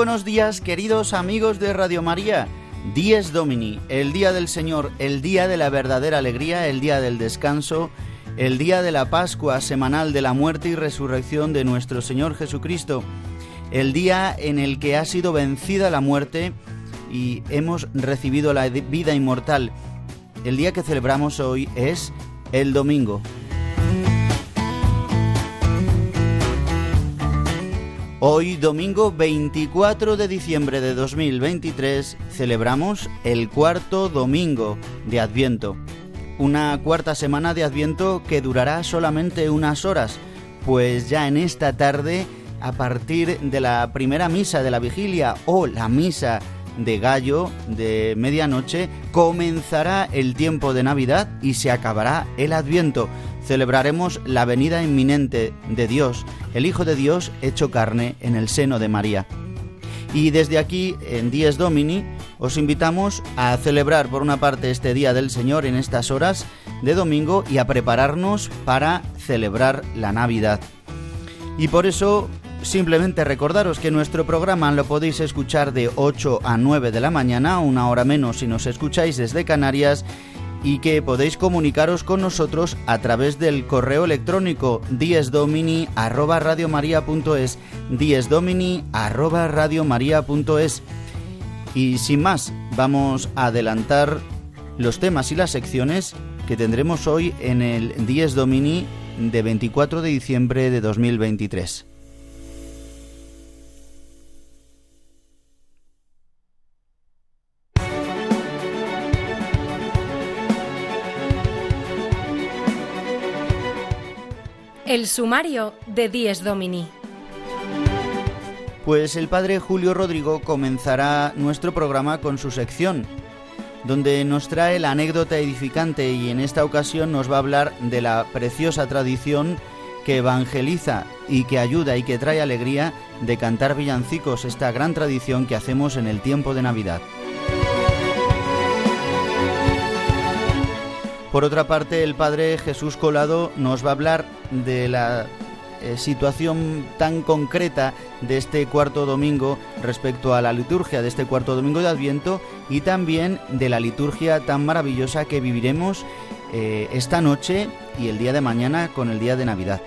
Buenos días, queridos amigos de Radio María. Dies Domini, el día del Señor, el día de la verdadera alegría, el día del descanso, el día de la Pascua semanal de la muerte y resurrección de nuestro Señor Jesucristo, el día en el que ha sido vencida la muerte y hemos recibido la vida inmortal. El día que celebramos hoy es el domingo. Hoy, domingo 24 de diciembre de 2023, celebramos el cuarto domingo de Adviento. Una cuarta semana de Adviento que durará solamente unas horas, pues ya en esta tarde, a partir de la primera misa de la vigilia o la misa de gallo de medianoche, comenzará el tiempo de Navidad y se acabará el Adviento celebraremos la venida inminente de Dios, el Hijo de Dios hecho carne en el seno de María. Y desde aquí, en Dies Domini, os invitamos a celebrar por una parte este Día del Señor en estas horas de domingo y a prepararnos para celebrar la Navidad. Y por eso simplemente recordaros que nuestro programa lo podéis escuchar de 8 a 9 de la mañana, una hora menos si nos escucháis desde Canarias, y que podéis comunicaros con nosotros a través del correo electrónico diesdomini@radiomaria.es, diesdomini@radiomaria.es. Y sin más, vamos a adelantar los temas y las secciones que tendremos hoy en el Dies Domini de 24 de diciembre de 2023. El sumario de Dies Domini. Pues el padre Julio Rodrigo comenzará nuestro programa con su sección, donde nos trae la anécdota edificante y en esta ocasión nos va a hablar de la preciosa tradición que evangeliza y que ayuda y que trae alegría de cantar villancicos, esta gran tradición que hacemos en el tiempo de Navidad. Por otra parte, el padre Jesús Colado nos va a hablar de la eh, situación tan concreta de este cuarto domingo respecto a la liturgia de este cuarto domingo de Adviento y también de la liturgia tan maravillosa que viviremos eh, esta noche y el día de mañana con el día de Navidad.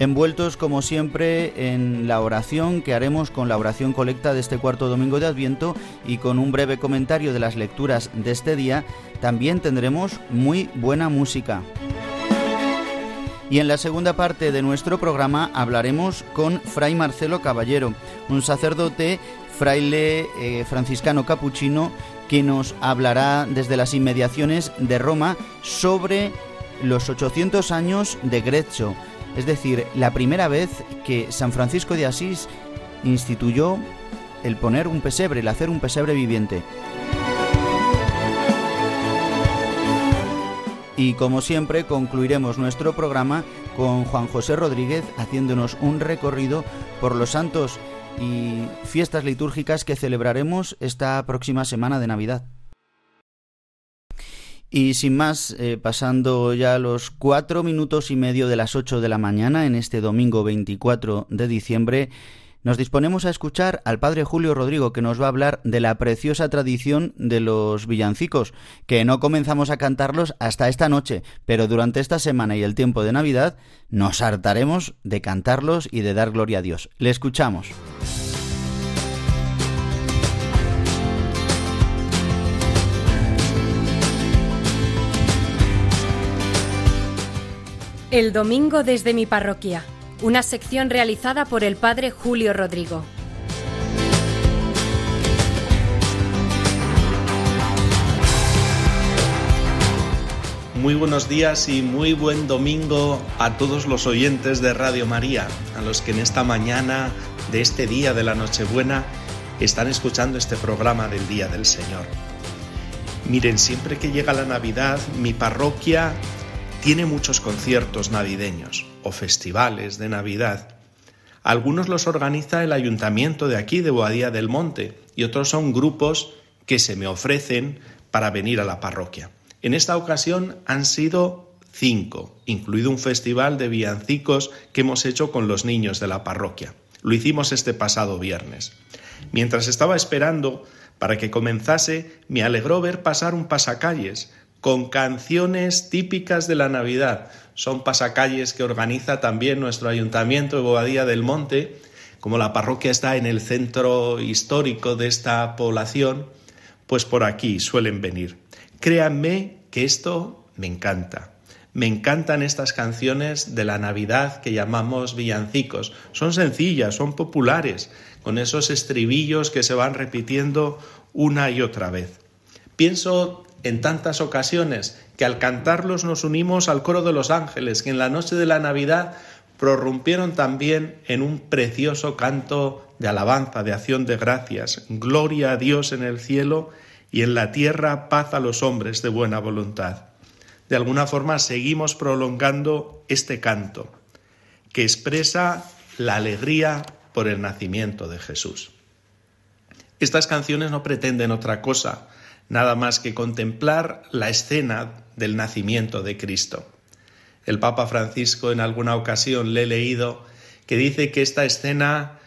Envueltos como siempre en la oración que haremos con la oración colecta de este cuarto domingo de Adviento y con un breve comentario de las lecturas de este día, también tendremos muy buena música. Y en la segunda parte de nuestro programa hablaremos con Fray Marcelo Caballero, un sacerdote fraile eh, franciscano capuchino que nos hablará desde las inmediaciones de Roma sobre los 800 años de Grezzo, es decir, la primera vez que San Francisco de Asís instituyó el poner un pesebre, el hacer un pesebre viviente. Y como siempre concluiremos nuestro programa con Juan José Rodríguez haciéndonos un recorrido por los santos y fiestas litúrgicas que celebraremos esta próxima semana de Navidad. Y sin más, eh, pasando ya los cuatro minutos y medio de las ocho de la mañana en este domingo 24 de diciembre, nos disponemos a escuchar al padre Julio Rodrigo que nos va a hablar de la preciosa tradición de los villancicos, que no comenzamos a cantarlos hasta esta noche, pero durante esta semana y el tiempo de Navidad nos hartaremos de cantarlos y de dar gloria a Dios. Le escuchamos. El domingo desde mi parroquia, una sección realizada por el padre Julio Rodrigo. Muy buenos días y muy buen domingo a todos los oyentes de Radio María, a los que en esta mañana de este día de la Nochebuena están escuchando este programa del Día del Señor. Miren, siempre que llega la Navidad, mi parroquia tiene muchos conciertos navideños o festivales de Navidad. Algunos los organiza el ayuntamiento de aquí, de Boadía del Monte, y otros son grupos que se me ofrecen para venir a la parroquia. En esta ocasión han sido cinco, incluido un festival de villancicos que hemos hecho con los niños de la parroquia. Lo hicimos este pasado viernes. Mientras estaba esperando para que comenzase, me alegró ver pasar un pasacalles con canciones típicas de la Navidad. Son pasacalles que organiza también nuestro ayuntamiento de Bobadilla del Monte. Como la parroquia está en el centro histórico de esta población, pues por aquí suelen venir. Créanme que esto me encanta. Me encantan estas canciones de la Navidad que llamamos villancicos. Son sencillas, son populares, con esos estribillos que se van repitiendo una y otra vez. Pienso en tantas ocasiones que al cantarlos nos unimos al coro de los ángeles, que en la noche de la Navidad prorrumpieron también en un precioso canto de alabanza, de acción de gracias. Gloria a Dios en el cielo y en la tierra paz a los hombres de buena voluntad. De alguna forma seguimos prolongando este canto, que expresa la alegría por el nacimiento de Jesús. Estas canciones no pretenden otra cosa, nada más que contemplar la escena del nacimiento de Cristo. El Papa Francisco en alguna ocasión le he leído que dice que esta escena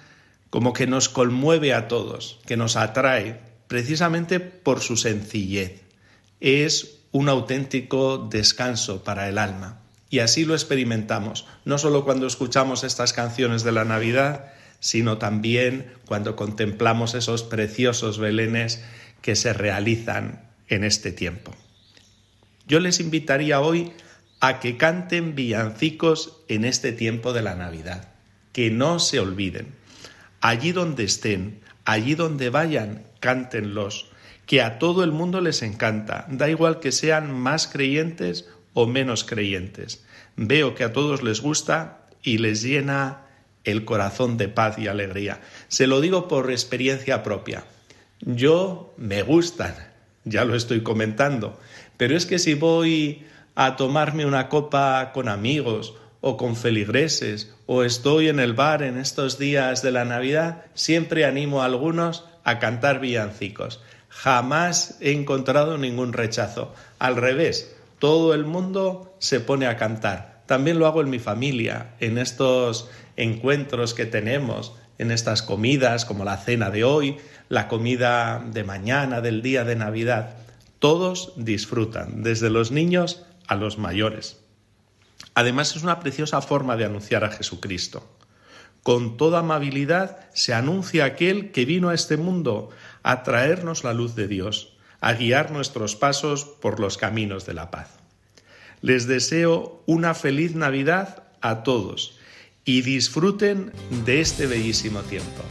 como que nos conmueve a todos, que nos atrae, precisamente por su sencillez. Es un auténtico descanso para el alma. Y así lo experimentamos, no solo cuando escuchamos estas canciones de la Navidad, sino también cuando contemplamos esos preciosos belenes que se realizan en este tiempo. Yo les invitaría hoy a que canten villancicos en este tiempo de la Navidad, que no se olviden. Allí donde estén, allí donde vayan, cántenlos, que a todo el mundo les encanta, da igual que sean más creyentes o menos creyentes. Veo que a todos les gusta y les llena el corazón de paz y alegría. Se lo digo por experiencia propia. Yo me gustan, ya lo estoy comentando, pero es que si voy a tomarme una copa con amigos o con feligreses o estoy en el bar en estos días de la Navidad, siempre animo a algunos a cantar villancicos. Jamás he encontrado ningún rechazo. Al revés, todo el mundo se pone a cantar. También lo hago en mi familia, en estos encuentros que tenemos, en estas comidas como la cena de hoy, la comida de mañana, del día de Navidad. Todos disfrutan, desde los niños a los mayores. Además es una preciosa forma de anunciar a Jesucristo. Con toda amabilidad se anuncia aquel que vino a este mundo a traernos la luz de Dios, a guiar nuestros pasos por los caminos de la paz. Les deseo una feliz Navidad a todos y disfruten de este bellísimo tiempo.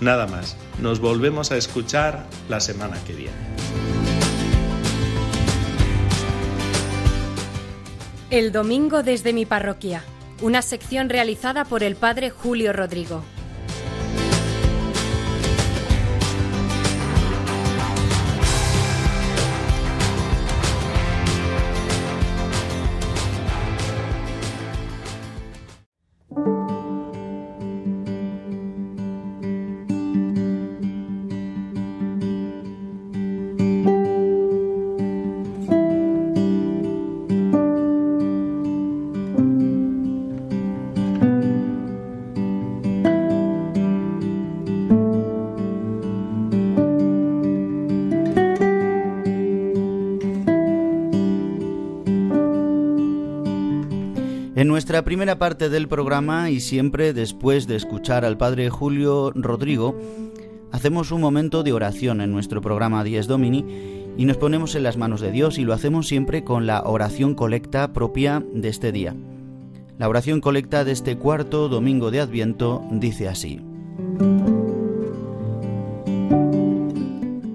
Nada más, nos volvemos a escuchar la semana que viene. El domingo desde mi parroquia una sección realizada por el padre Julio Rodrigo. Nuestra primera parte del programa y siempre después de escuchar al Padre Julio Rodrigo, hacemos un momento de oración en nuestro programa Dies Domini y nos ponemos en las manos de Dios y lo hacemos siempre con la oración colecta propia de este día. La oración colecta de este cuarto domingo de Adviento dice así.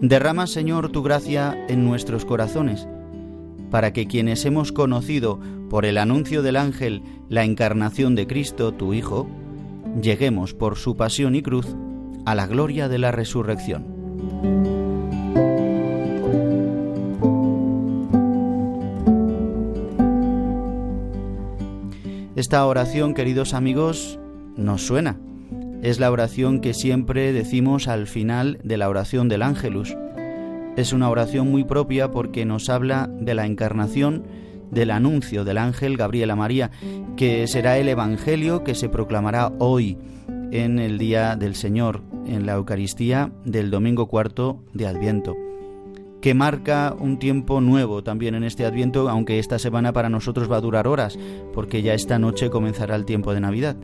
Derrama, Señor, tu gracia en nuestros corazones para que quienes hemos conocido por el anuncio del ángel la encarnación de Cristo, tu Hijo, lleguemos por su pasión y cruz a la gloria de la resurrección. Esta oración, queridos amigos, nos suena. Es la oración que siempre decimos al final de la oración del ángelus. Es una oración muy propia porque nos habla de la encarnación, del anuncio del ángel Gabriel a María, que será el Evangelio que se proclamará hoy en el Día del Señor, en la Eucaristía del domingo cuarto de Adviento que marca un tiempo nuevo también en este Adviento, aunque esta semana para nosotros va a durar horas, porque ya esta noche comenzará el tiempo de Navidad.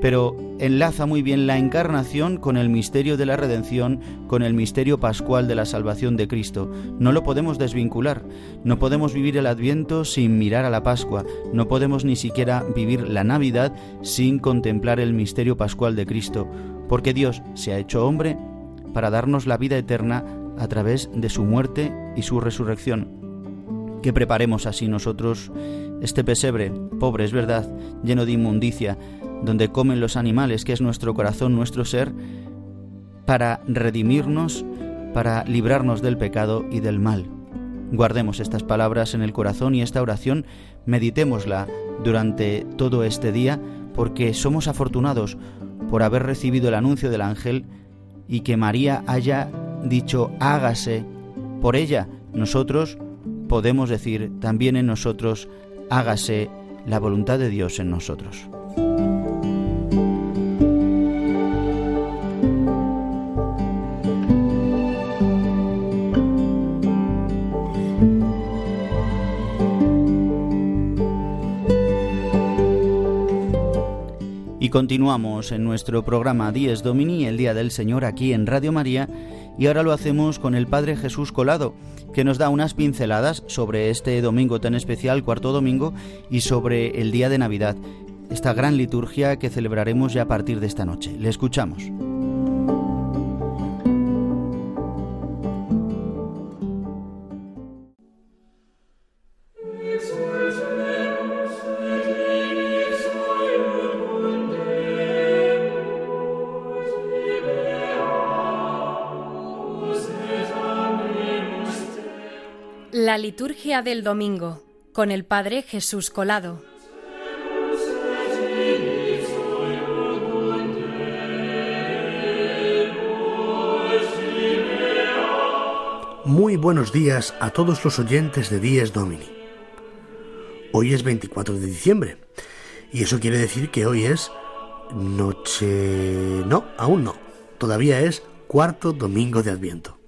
Pero enlaza muy bien la encarnación con el misterio de la redención, con el misterio pascual de la salvación de Cristo. No lo podemos desvincular. No podemos vivir el Adviento sin mirar a la Pascua. No podemos ni siquiera vivir la Navidad sin contemplar el misterio pascual de Cristo, porque Dios se ha hecho hombre para darnos la vida eterna a través de su muerte y su resurrección. Que preparemos así nosotros este pesebre, pobre es verdad, lleno de inmundicia, donde comen los animales, que es nuestro corazón, nuestro ser, para redimirnos, para librarnos del pecado y del mal. Guardemos estas palabras en el corazón y esta oración meditémosla durante todo este día, porque somos afortunados por haber recibido el anuncio del ángel y que María haya dicho hágase por ella, nosotros podemos decir también en nosotros hágase la voluntad de Dios en nosotros. Continuamos en nuestro programa Dies Domini, el Día del Señor, aquí en Radio María, y ahora lo hacemos con el Padre Jesús Colado, que nos da unas pinceladas sobre este domingo tan especial, cuarto domingo, y sobre el día de Navidad, esta gran liturgia que celebraremos ya a partir de esta noche. Le escuchamos. Liturgia del domingo con el Padre Jesús Colado. Muy buenos días a todos los oyentes de Días Domini. Hoy es 24 de diciembre y eso quiere decir que hoy es noche... No, aún no. Todavía es cuarto domingo de Adviento.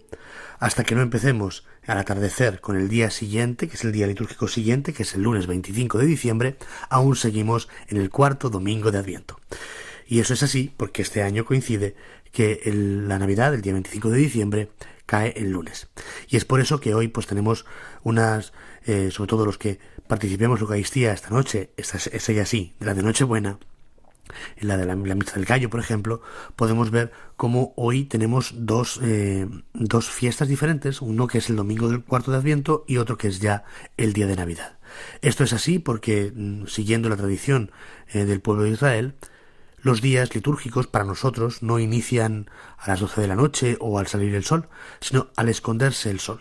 Hasta que no empecemos al atardecer con el día siguiente, que es el día litúrgico siguiente, que es el lunes 25 de diciembre, aún seguimos en el cuarto domingo de Adviento. Y eso es así porque este año coincide que la Navidad, el día 25 de diciembre, cae el lunes. Y es por eso que hoy pues tenemos unas, eh, sobre todo los que participemos en Eucaristía esta noche, esta es ella así, de la de Nochebuena, en la de la, misa del gallo, por ejemplo, podemos ver cómo hoy tenemos dos, eh, dos fiestas diferentes, uno que es el domingo del cuarto de Adviento y otro que es ya el día de Navidad. Esto es así porque, mm, siguiendo la tradición eh, del pueblo de Israel, los días litúrgicos para nosotros no inician a las doce de la noche o al salir el sol, sino al esconderse el sol.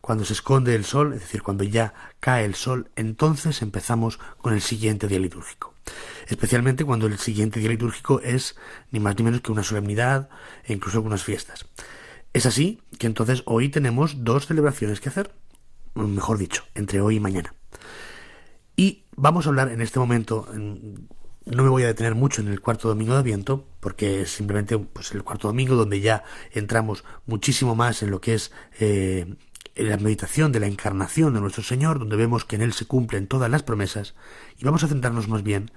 Cuando se esconde el sol, es decir, cuando ya cae el sol, entonces empezamos con el siguiente día litúrgico especialmente cuando el siguiente día litúrgico es ni más ni menos que una solemnidad e incluso algunas fiestas. Es así que entonces hoy tenemos dos celebraciones que hacer, mejor dicho, entre hoy y mañana. Y vamos a hablar en este momento, no me voy a detener mucho en el cuarto domingo de Adviento, porque es simplemente pues, el cuarto domingo donde ya entramos muchísimo más en lo que es eh, la meditación de la encarnación de nuestro Señor, donde vemos que en Él se cumplen todas las promesas, y vamos a centrarnos más bien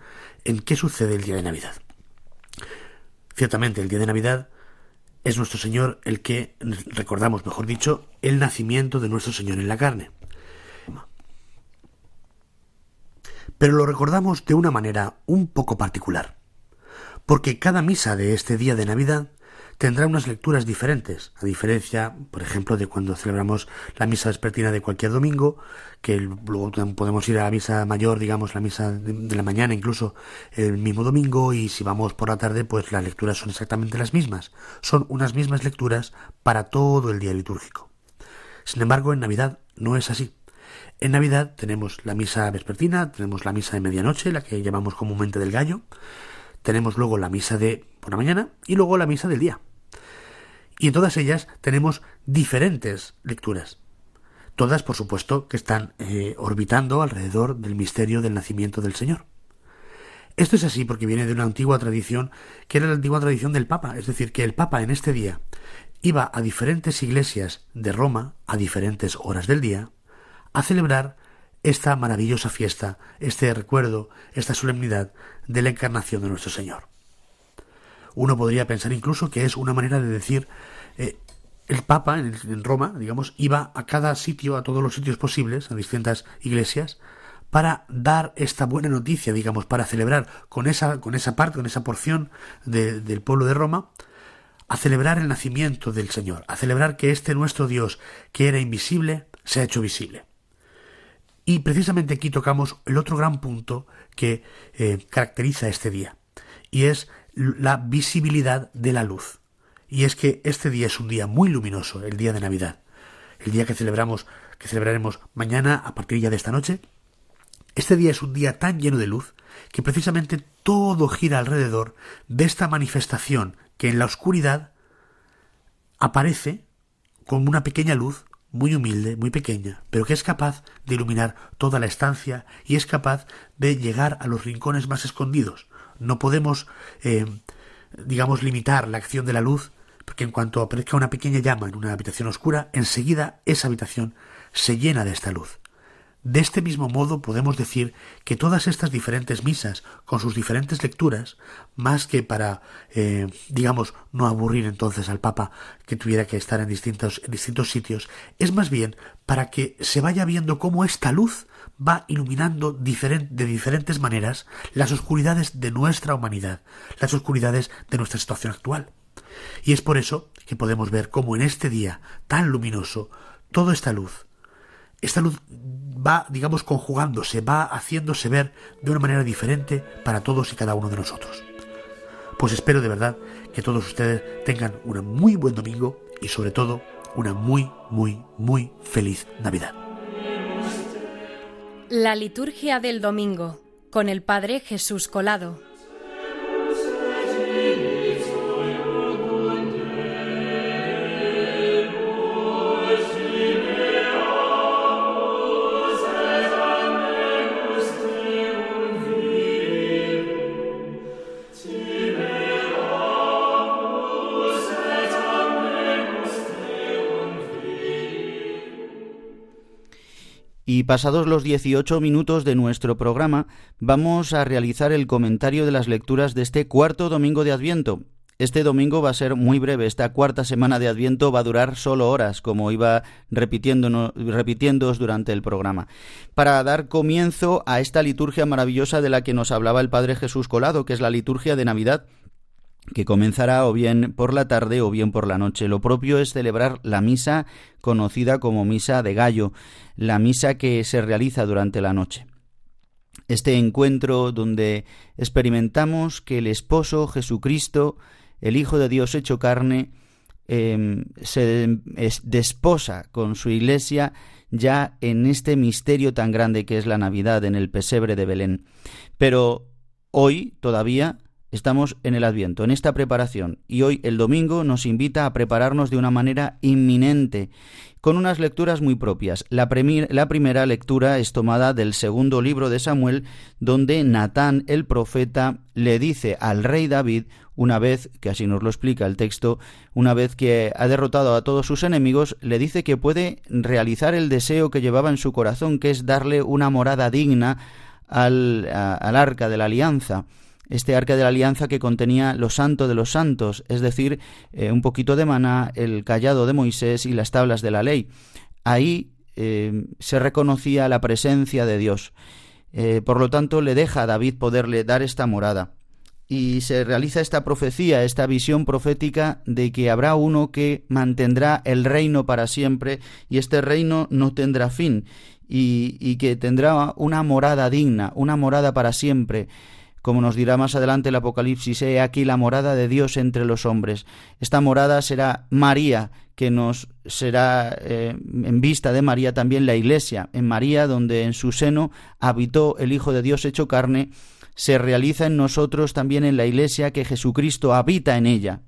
en qué sucede el día de Navidad. Ciertamente, el día de Navidad es nuestro Señor el que recordamos, mejor dicho, el nacimiento de nuestro Señor en la carne. Pero lo recordamos de una manera un poco particular, porque cada misa de este día de Navidad tendrá unas lecturas diferentes, a diferencia, por ejemplo, de cuando celebramos la misa vespertina de cualquier domingo, que luego podemos ir a la misa mayor, digamos, la misa de la mañana, incluso el mismo domingo, y si vamos por la tarde, pues las lecturas son exactamente las mismas. Son unas mismas lecturas para todo el día litúrgico. Sin embargo, en Navidad no es así. En Navidad tenemos la misa vespertina, tenemos la misa de medianoche, la que llamamos comúnmente del gallo, tenemos luego la misa de por la mañana y luego la misa del día. Y en todas ellas tenemos diferentes lecturas. Todas, por supuesto, que están eh, orbitando alrededor del misterio del nacimiento del Señor. Esto es así porque viene de una antigua tradición que era la antigua tradición del Papa, es decir, que el Papa en este día iba a diferentes iglesias de Roma a diferentes horas del día a celebrar esta maravillosa fiesta, este recuerdo, esta solemnidad de la encarnación de nuestro Señor. Uno podría pensar incluso que es una manera de decir eh, el Papa en, Roma, digamos, iba a cada sitio, a todos los sitios posibles, a distintas iglesias, para dar esta buena noticia, digamos, para celebrar con esa, con esa parte, con esa porción del pueblo de Roma, a celebrar el nacimiento del Señor, a celebrar que este nuestro Dios, que era invisible, se ha hecho visible. Y precisamente aquí tocamos el otro gran punto que eh, caracteriza este día, y es la visibilidad de la luz. Y es que este día es un día muy luminoso, el día de Navidad, el día que celebramos, que celebraremos mañana a partir ya de esta noche. Este día es un día tan lleno de luz que precisamente todo gira alrededor de esta manifestación que en la oscuridad aparece como una pequeña luz muy humilde, muy pequeña, pero que es capaz de iluminar toda la estancia y es capaz de llegar a los rincones más escondidos. No podemos, eh, digamos, limitar la acción de la luz, porque en cuanto aparezca una pequeña llama en una habitación oscura, enseguida esa habitación se llena de esta luz. De este mismo modo podemos decir que todas estas diferentes misas, con sus diferentes lecturas, más que para, eh, digamos, no aburrir entonces al Papa que tuviera que estar en distintos, distintos sitios, es más bien para que se vaya viendo cómo esta luz va iluminando de diferentes maneras las oscuridades de nuestra humanidad, las oscuridades de nuestra situación actual. Y es por eso que podemos ver cómo en este día tan luminoso, toda esta luz, esta luz va, digamos, conjugándose, va haciéndose ver de una manera diferente para todos y cada uno de nosotros. Pues espero de verdad que todos ustedes tengan un muy buen domingo y sobre todo una muy, muy, muy feliz Navidad. La liturgia del domingo con el Padre Jesús Colado. Y pasados los 18 minutos de nuestro programa, vamos a realizar el comentario de las lecturas de este cuarto domingo de Adviento. Este domingo va a ser muy breve, esta cuarta semana de Adviento va a durar solo horas, como iba repitiéndoos durante el programa, para dar comienzo a esta liturgia maravillosa de la que nos hablaba el Padre Jesús Colado, que es la liturgia de Navidad que comenzará o bien por la tarde o bien por la noche. Lo propio es celebrar la misa conocida como misa de gallo, la misa que se realiza durante la noche. Este encuentro donde experimentamos que el esposo Jesucristo, el Hijo de Dios hecho carne, em, se desposa con su iglesia ya en este misterio tan grande que es la Navidad en el pesebre de Belén. Pero hoy todavía Estamos en el Adviento, en esta preparación, y hoy el domingo nos invita a prepararnos de una manera inminente, con unas lecturas muy propias. La, primera lectura es tomada del segundo libro de Samuel, donde Natán el profeta le dice al rey David, una vez, que así nos lo explica el texto, una vez que ha derrotado a todos sus enemigos, le dice que puede realizar el deseo que llevaba en su corazón, que es darle una morada digna al, al arca de la alianza este arca de la alianza que contenía lo santo de los santos, es decir, eh, un poquito de maná, el callado de Moisés y las tablas de la ley. Ahí eh, se reconocía la presencia de Dios. Eh, por lo tanto, le deja a David poderle dar esta morada. y se realiza esta profecía, esta visión profética de que habrá uno que mantendrá el reino para siempre y este reino no tendrá fin y, y que tendrá una morada digna, una morada para siempre como nos dirá más adelante el Apocalipsis, he aquí la morada de Dios entre los hombres. Esta morada será María, que nos será eh, en vista de María también la Iglesia, en María donde en su seno habitó el Hijo de Dios hecho carne, se realiza en nosotros también en la Iglesia que Jesucristo habita en ella.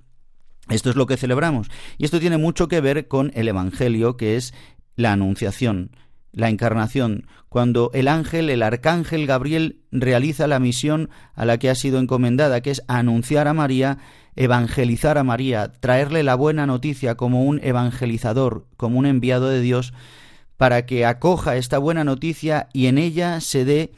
Esto es lo que celebramos. Y esto tiene mucho que ver con el Evangelio, que es la Anunciación la encarnación, cuando el ángel, el arcángel Gabriel, realiza la misión a la que ha sido encomendada, que es anunciar a María, evangelizar a María, traerle la buena noticia como un evangelizador, como un enviado de Dios, para que acoja esta buena noticia y en ella se dé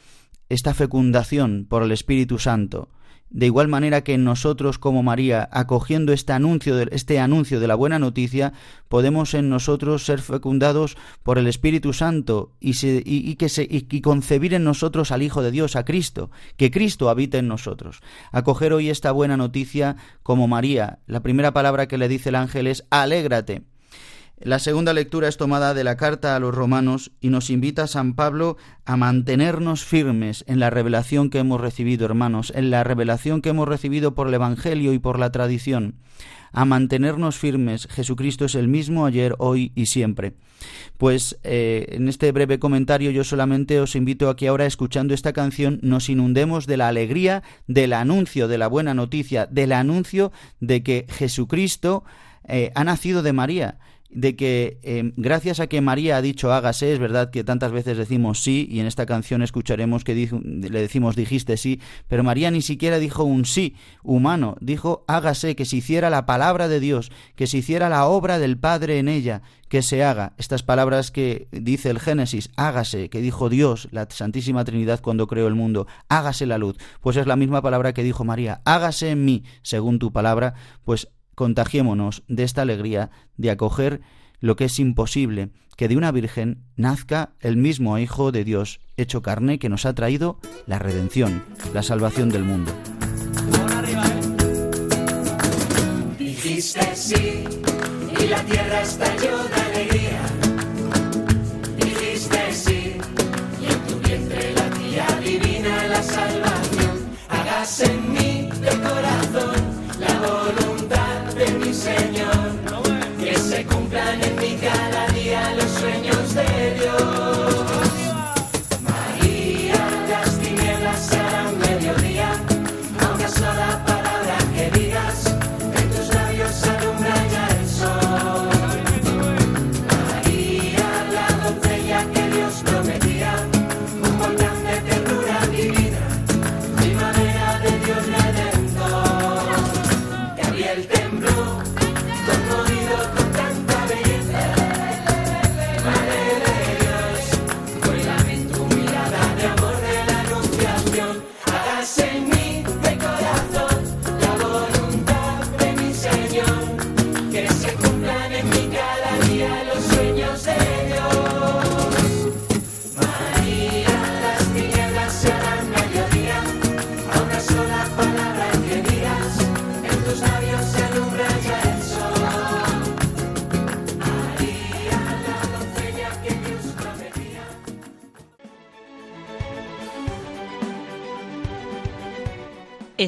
esta fecundación por el Espíritu Santo. De igual manera que nosotros como María, acogiendo este anuncio, de, este anuncio de la buena noticia, podemos en nosotros ser fecundados por el Espíritu Santo y, que y concebir en nosotros al Hijo de Dios, a Cristo, que Cristo habita en nosotros. Acoger hoy esta buena noticia como María. La primera palabra que le dice el ángel es alégrate. La segunda lectura es tomada de la carta a los romanos y nos invita a San Pablo a mantenernos firmes en la revelación que hemos recibido, hermanos, en la revelación que hemos recibido por el Evangelio y por la tradición, a mantenernos firmes. Jesucristo es el mismo ayer, hoy y siempre. Pues eh, en este breve comentario yo solamente os invito a que ahora, escuchando esta canción, nos inundemos de la alegría del anuncio de la buena noticia, del anuncio de que Jesucristo eh, ha nacido de María de que em, gracias a que María ha dicho hágase, es verdad que tantas veces decimos sí, y en esta canción escucharemos que le decimos dijiste sí, pero María ni siquiera dijo un sí humano, dijo hágase, que se hiciera la palabra de Dios, que se hiciera la obra del Padre en ella, que se haga. Estas palabras que dice el Génesis, hágase, que dijo Dios, la Santísima Trinidad cuando creó el mundo, hágase la luz, pues es la misma palabra que dijo María, hágase en mí, según tu palabra, pues contagiémonos de esta alegría de acoger lo que es imposible, que de una virgen nazca el mismo Hijo de Dios hecho carne que nos ha traído la redención, la salvación del mundo. Dijiste sí y la tierra estalló de alegría. Dijiste sí y en tu vientre la tía divina la salvación. Hágase en mí de corazón Señor,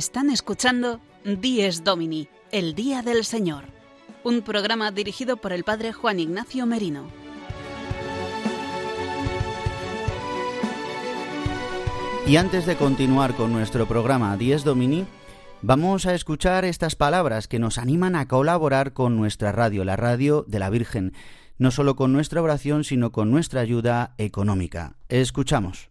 Están escuchando Dies Domini, el Día del Señor, un programa dirigido por el Padre Juan Ignacio Merino. Y antes de continuar con nuestro programa Dies Domini, vamos a escuchar estas palabras que nos animan a colaborar con nuestra radio, la radio de la Virgen, no solo con nuestra oración, sino con nuestra ayuda económica. Escuchamos.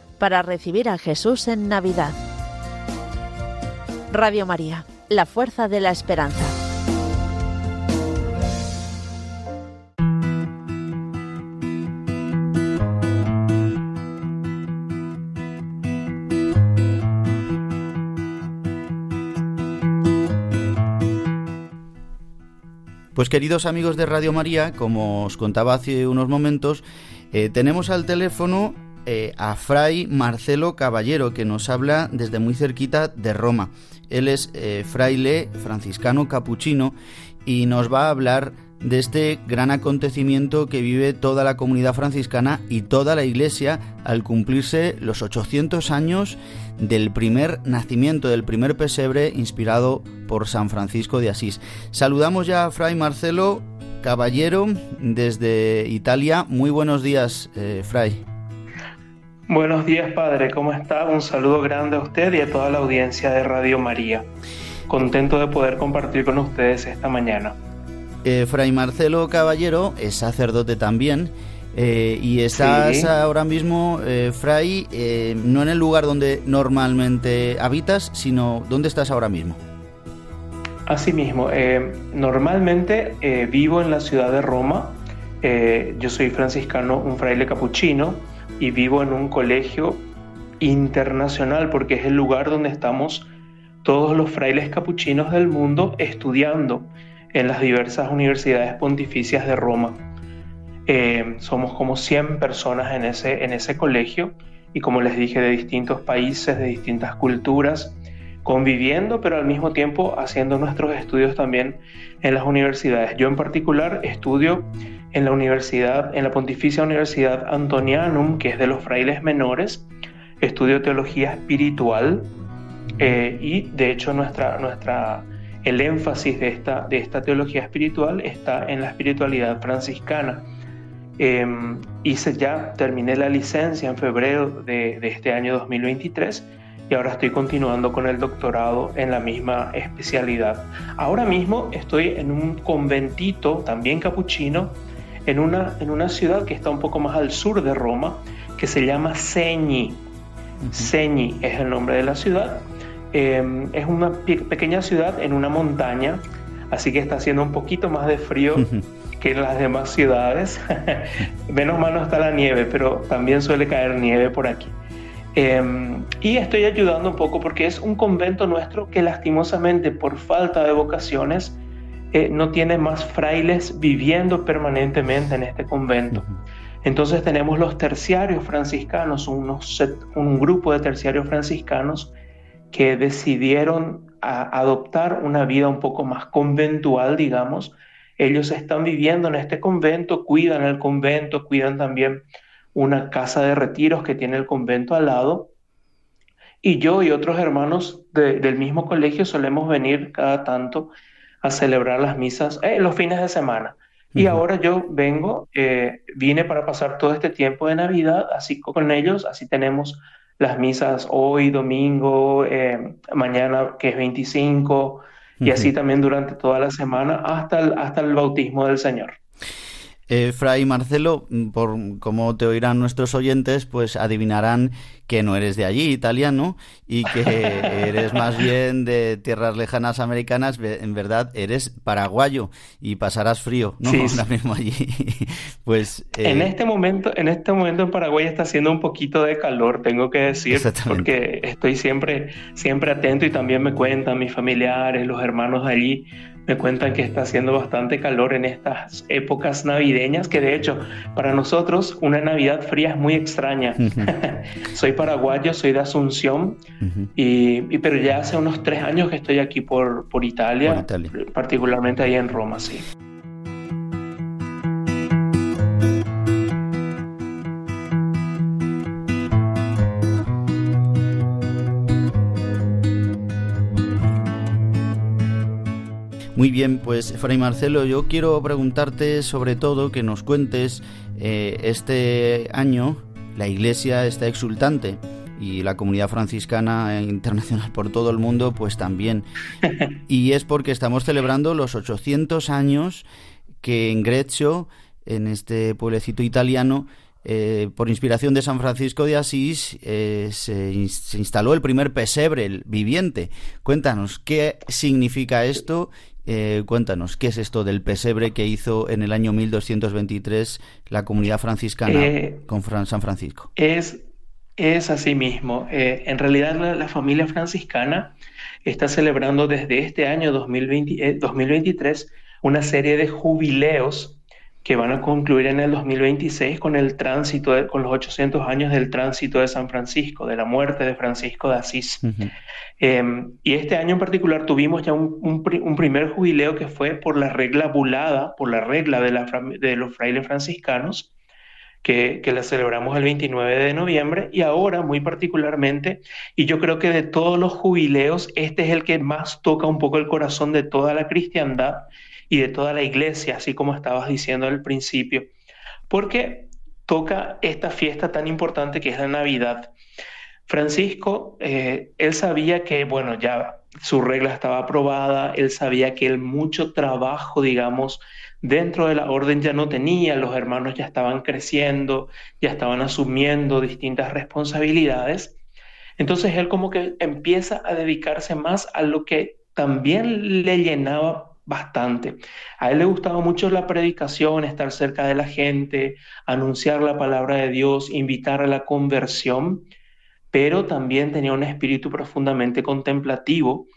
para recibir a Jesús en Navidad. Radio María, la fuerza de la esperanza. Pues queridos amigos de Radio María, como os contaba hace unos momentos, eh, tenemos al teléfono eh, a Fray Marcelo Caballero, que nos habla desde muy cerquita de Roma. Él es eh, fraile franciscano capuchino y nos va a hablar de este gran acontecimiento que vive toda la comunidad franciscana y toda la Iglesia al cumplirse los 800 años del primer nacimiento, del primer pesebre inspirado por San Francisco de Asís. Saludamos ya a Fray Marcelo Caballero desde Italia. Muy buenos días, eh, Fray. Buenos días, Padre. ¿Cómo está? Un saludo grande a usted y a toda la audiencia de Radio María. Contento de poder compartir con ustedes esta mañana. Eh, Fray Marcelo Caballero es sacerdote también eh, y estás ahora mismo, eh, Fray, no en el lugar donde normalmente habitas, sino ¿dónde estás ahora mismo? Asimismo, normalmente vivo en la ciudad de Roma. yo soy franciscano, un fraile capuchino, y vivo en un colegio internacional porque es el lugar donde estamos todos los frailes capuchinos del mundo estudiando en las diversas universidades pontificias de Roma. Eh, somos como 100 personas en ese, en ese colegio y como les dije, de distintos países, de distintas culturas, conviviendo, pero al mismo tiempo haciendo nuestros estudios también en las universidades. Yo en particular estudio en la universidad, en la Pontificia Universidad Antonianum, que es de los frailes menores, estudio teología espiritual eh, y de hecho nuestra, nuestra el énfasis de esta, de esta teología espiritual está en la espiritualidad franciscana. Em, hice ya, terminé la licencia en febrero de, de, este año 2023 y ahora estoy continuando con el doctorado en la misma especialidad. Ahora mismo estoy en un conventito, también capuchino, en una, en una ciudad que está un poco más al sur de Roma, que se llama Segni. Segni es el nombre de la ciudad Em, es una pequeña ciudad en una montaña, así que está haciendo un poquito más de frío que en las demás ciudades. Menos mal no está la nieve, pero también suele caer nieve por aquí. Em, y estoy ayudando un poco porque es un convento nuestro que lastimosamente por falta de vocaciones eh, no tiene más frailes viviendo permanentemente en este convento. Entonces tenemos los terciarios franciscanos, unos, un grupo de terciarios franciscanos que decidieron adoptar una vida un poco más conventual, digamos. Ellos están viviendo en este convento, cuidan el convento, cuidan también una casa de retiros que tiene el convento al lado. Y yo y otros hermanos del mismo colegio solemos venir cada tanto a celebrar las misas eh, los fines de semana. Y ahora yo vengo, eh, vine para pasar todo este tiempo de Navidad, así con ellos, así tenemos las misas hoy, domingo, eh, mañana que es 25, y así también durante toda la semana hasta el, hasta el bautismo del Señor. Eh, Fray Marcelo, mm, por como te oirán nuestros oyentes, pues adivinarán que no eres de allí, italiano, y que eres más bien de tierras lejanas americanas. En verdad, eres paraguayo y pasarás frío, ¿no? Sí. Ahora mismo allí. pues En eh, este momento, en este momento en Paraguay está haciendo un poquito de calor, tengo que decir, porque estoy siempre, siempre atento y también me cuentan mis familiares, los hermanos de allí, me cuentan que está haciendo bastante calor en estas épocas navideñas, que de hecho para nosotros una Navidad fría es muy extraña. soy paraguayo, soy de Asunción, y, y- pero ya hace unos tres años que estoy aquí por, por Italia, Por Italia. particularmente ahí en Roma, sí. Muy bien, pues Fray Marcelo, yo quiero preguntarte sobre todo que nos cuentes eh, este año la Iglesia está exultante y la comunidad franciscana e internacional por todo el mundo pues también. Y es porque estamos celebrando los 800 años que en Greccio, en este pueblecito italiano, eh, por inspiración de San Francisco de Asís, eh, se, se instaló el primer pesebre el viviente. Cuéntanos, ¿qué significa esto? Eh, cuéntanos, ¿qué es esto del pesebre que hizo en el año 1223 la comunidad franciscana Eh, con Fran- San Francisco? Es, es así mismo. Eh, en realidad la, la familia franciscana está celebrando desde este año 2020 eh, 2023 una serie de jubileos que van a concluir en el 2026 con el tránsito, de- con los 800 años del tránsito de San Francisco, de la muerte de Francisco de Asís. Eh, y este año en particular tuvimos ya un, un pri- un primer jubileo que fue por la regla bulada, por la regla de, la de los frailes franciscanos, que, la celebramos el 29 de noviembre, y ahora muy particularmente, y yo creo que de todos los jubileos, este es el que más toca un poco el corazón de toda la cristiandad y de toda la iglesia, así como estabas diciendo al principio, porque toca esta fiesta tan importante que es la Navidad. Francisco, eh, él sabía que, bueno, ya su regla estaba aprobada, él sabía que él mucho trabajo, digamos, dentro de la orden ya no tenía, los hermanos ya estaban creciendo, ya estaban asumiendo distintas responsabilidades. Entonces él como que empieza a dedicarse más a lo que también le llenaba bastante. A él le gustaba mucho la predicación, estar cerca de la gente, anunciar la palabra de Dios, invitar a la conversión pero también tenía un espíritu profundamente contemplativo.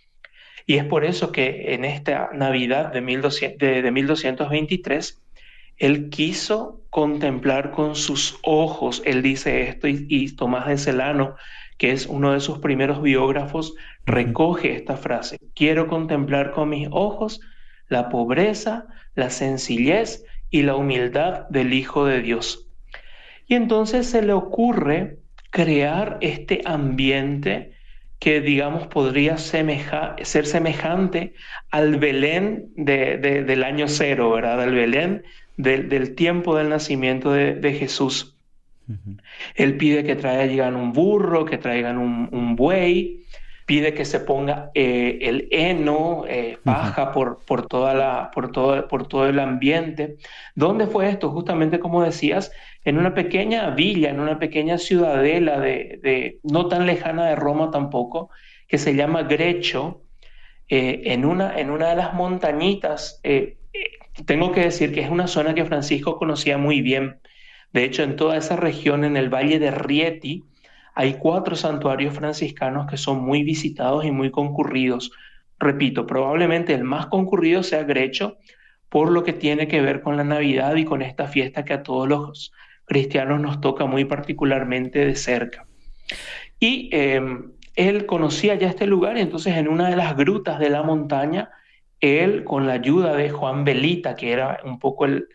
Y es por eso que en esta Navidad de, 1200 de, de 1223, él quiso contemplar con sus ojos, él dice esto, y, y Tomás de Celano, que es uno de sus primeros biógrafos, recoge esta frase, quiero contemplar con mis ojos la pobreza, la sencillez y la humildad del Hijo de Dios. Y entonces se le ocurre crear este ambiente que, digamos, podría semeja, ser semejante al Belén de, de, del año cero, ¿verdad? Al Belén de, del tiempo del nacimiento de, de Jesús. Uh -huh. Él pide que traigan un burro, que traigan un, un buey, pide que se ponga eh, el heno, eh, paja uh -huh. por, por, toda la, por, todo, por todo el ambiente. ¿Dónde fue esto? Justamente como decías, en una pequeña villa, en una pequeña ciudadela, de, de no tan lejana de Roma tampoco, que se llama Grecho, eh, en, una, en una de las montañitas. eh, tengo que decir que es una zona que Francisco conocía muy bien. De hecho, en toda esa región, en el valle de Rieti, hay cuatro santuarios franciscanos que son muy visitados y muy concurridos. Repito, probablemente el más concurrido sea Grecho, por lo que tiene que ver con la Navidad y con esta fiesta que a todos los cristianos nos toca muy particularmente de cerca. Y eh, él conocía ya este lugar, y entonces en una de las grutas de la montaña, él, con la ayuda de Juan Belita, que era un poco el,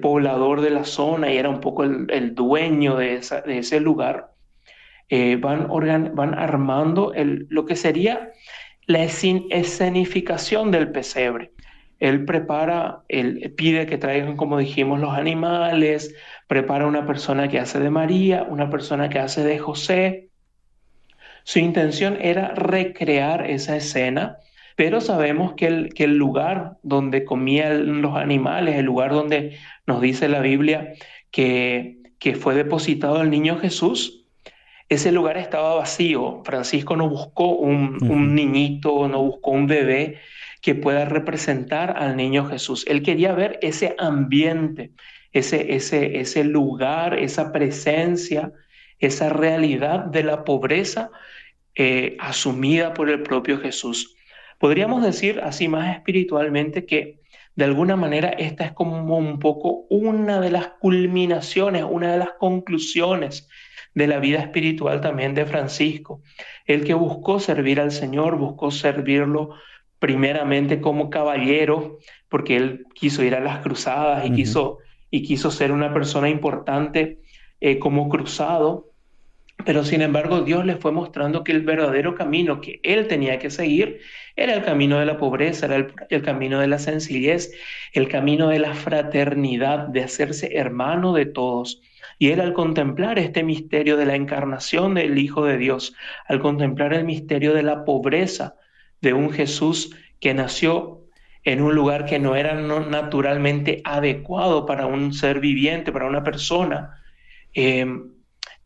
poblador de la zona y era un poco el, dueño de, ese lugar, eh, van, organ, van armando lo que sería la escenificación del pesebre. Él prepara, él pide que traigan, como dijimos, los animales, prepara una persona que hace de María, una persona que hace de José. Su intención era recrear esa escena, pero sabemos que el, que el lugar donde comían los animales, el lugar donde nos dice la Biblia que, que fue depositado el niño Jesús, ese lugar estaba vacío. Francisco no buscó un, un niñito, no buscó un bebé que pueda representar al niño Jesús. Él quería ver ese ambiente, ese, ese, ese lugar, esa presencia, esa realidad de la pobreza eh, asumida por el propio Jesús. Podríamos decir así más espiritualmente que de alguna manera esta es como un poco una de las culminaciones, una de las conclusiones de la vida espiritual también de Francisco. El que buscó servir al Señor, buscó servirlo primeramente como caballero, porque él quiso ir a las cruzadas y, quiso, y quiso ser una persona importante eh, como cruzado, pero sin embargo Dios le fue mostrando que el verdadero camino que él tenía que seguir era el camino de la pobreza, era el, el, camino de la sencillez, el camino de la fraternidad, de hacerse hermano de todos. Y él al contemplar este misterio de la encarnación del Hijo de Dios, al contemplar el misterio de la pobreza de un Jesús que nació en un lugar que no era naturalmente adecuado para un ser viviente, para una persona, eh,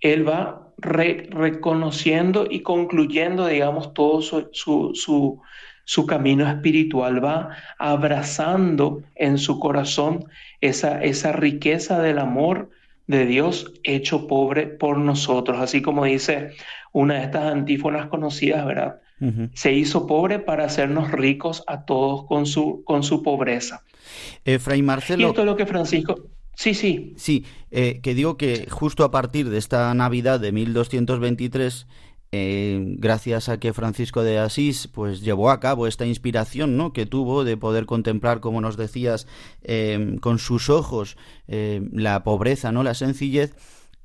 él va reconociendo y concluyendo, digamos, todo su, camino espiritual, va abrazando en su corazón esa riqueza del amor de Dios hecho pobre por nosotros, así como dice una de estas antífonas conocidas, ¿verdad? Se hizo pobre para hacernos ricos a todos con su, con su pobreza. Fray Marcelo. Y esto es lo que Francisco. Sí, sí. Sí, eh, que digo que justo a partir de esta Navidad de 1223, eh, gracias a que Francisco de Asís pues llevó a cabo esta inspiración ¿no? que tuvo de poder contemplar, como nos decías, eh, con sus ojos la pobreza, no la sencillez,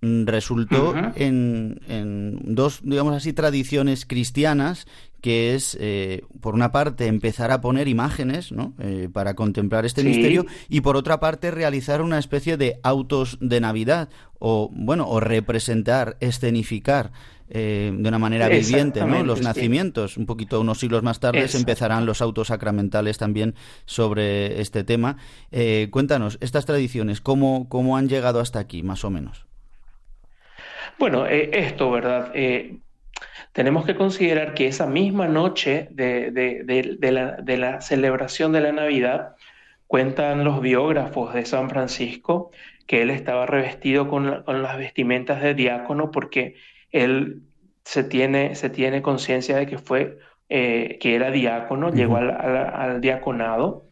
mm, resultó en, en, dos, digamos así, tradiciones cristianas que es, eh, por una parte, empezar a poner imágenes ¿no? eh, para contemplar este misterio y, por otra parte, realizar una especie de autos de Navidad o, bueno, o representar, escenificar eh, de una manera viviente ¿no? los nacimientos. Un poquito, unos siglos más tarde, empezarán los autos sacramentales también sobre este tema. cuéntanos, estas tradiciones, ¿cómo, ¿cómo han llegado hasta aquí, más o menos? Bueno, esto, ¿verdad? tenemos que considerar que esa misma noche de, la, celebración de la Navidad, cuentan los biógrafos de San Francisco que él estaba revestido con, las vestimentas de diácono porque él se tiene, se tiene conciencia de que fue, eh, que era diácono, llegó al, diaconado.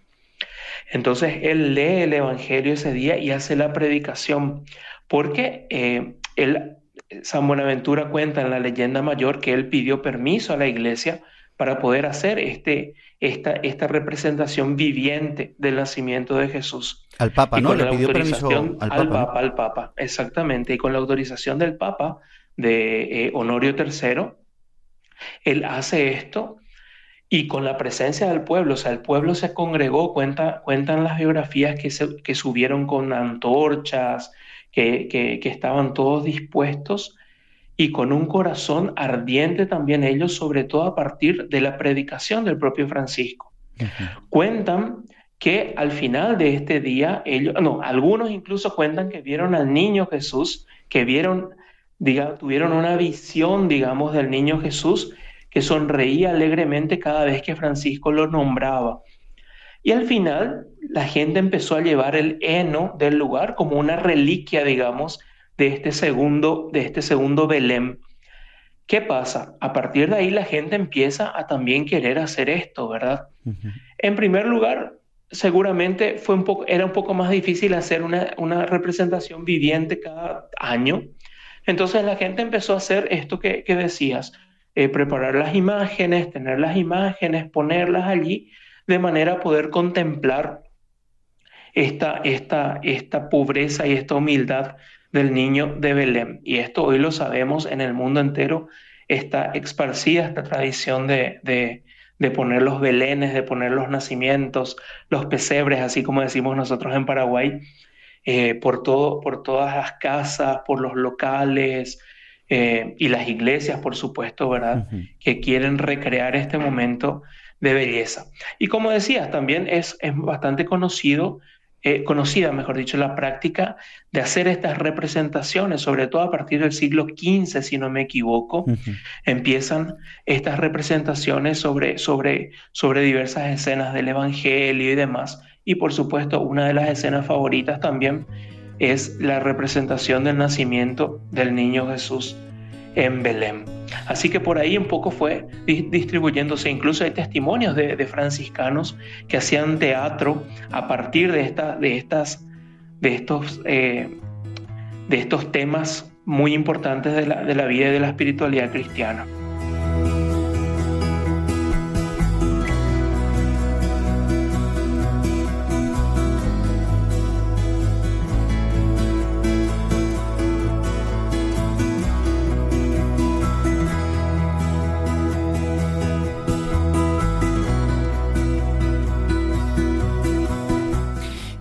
Entonces él lee el Evangelio ese día y hace la predicación, porque eh, él San Buenaventura cuenta en la leyenda mayor que él pidió permiso a la iglesia para poder hacer este, esta, esta representación viviente del nacimiento de Jesús. Al Papa, ¿no? Le pidió permiso al, Papa. Al Papa, exactamente. Y con la autorización del Papa, de eh, Honorio III, él hace esto y con la presencia del pueblo, o sea, el pueblo se congregó, cuenta, cuentan las biografías que, se, que subieron con antorchas, que, estaban todos dispuestos y con un corazón ardiente también ellos, sobre todo a partir de la predicación del propio Francisco. Cuentan que al final de este día, ellos, no, algunos incluso cuentan que vieron al niño Jesús, que vieron, diga, tuvieron una visión, digamos, del niño Jesús que sonreía alegremente cada vez que Francisco lo nombraba. Y al final la gente empezó a llevar el heno del lugar como una reliquia, digamos, de este segundo, de este segundo Belén. ¿Qué pasa? A partir de ahí la gente empieza a también querer hacer esto, ¿verdad? En primer lugar, seguramente fue un poco, era un poco más difícil hacer una, una, representación viviente cada año. Entonces la gente empezó a hacer esto que, decías, eh, preparar las imágenes, tener las imágenes, ponerlas allí de manera a poder contemplar esta, esta, esta pobreza y esta humildad del niño de Belén. Y esto hoy lo sabemos en el mundo entero, está esparcida esta tradición de, de, poner los belenes, de poner los nacimientos, los pesebres, así como decimos nosotros en Paraguay, eh, por, todo, por todas las casas, por los locales eh, y las iglesias, por supuesto, ¿verdad? Que quieren recrear este momento de belleza. Y como decías, también es, es bastante conocido eh, conocida, mejor dicho, la práctica de hacer estas representaciones, sobre todo a partir del siglo XV, si no me equivoco, empiezan estas representaciones sobre, sobre, sobre diversas escenas del Evangelio y demás. Y por supuesto, una de las escenas favoritas también es la representación del nacimiento del niño Jesús en Belén. Así que por ahí un poco fue distribuyéndose, incluso hay testimonios de, franciscanos que hacían teatro a partir de, de, estas, de, estos, eh, de estos temas muy importantes de la, de la vida y de la espiritualidad cristiana.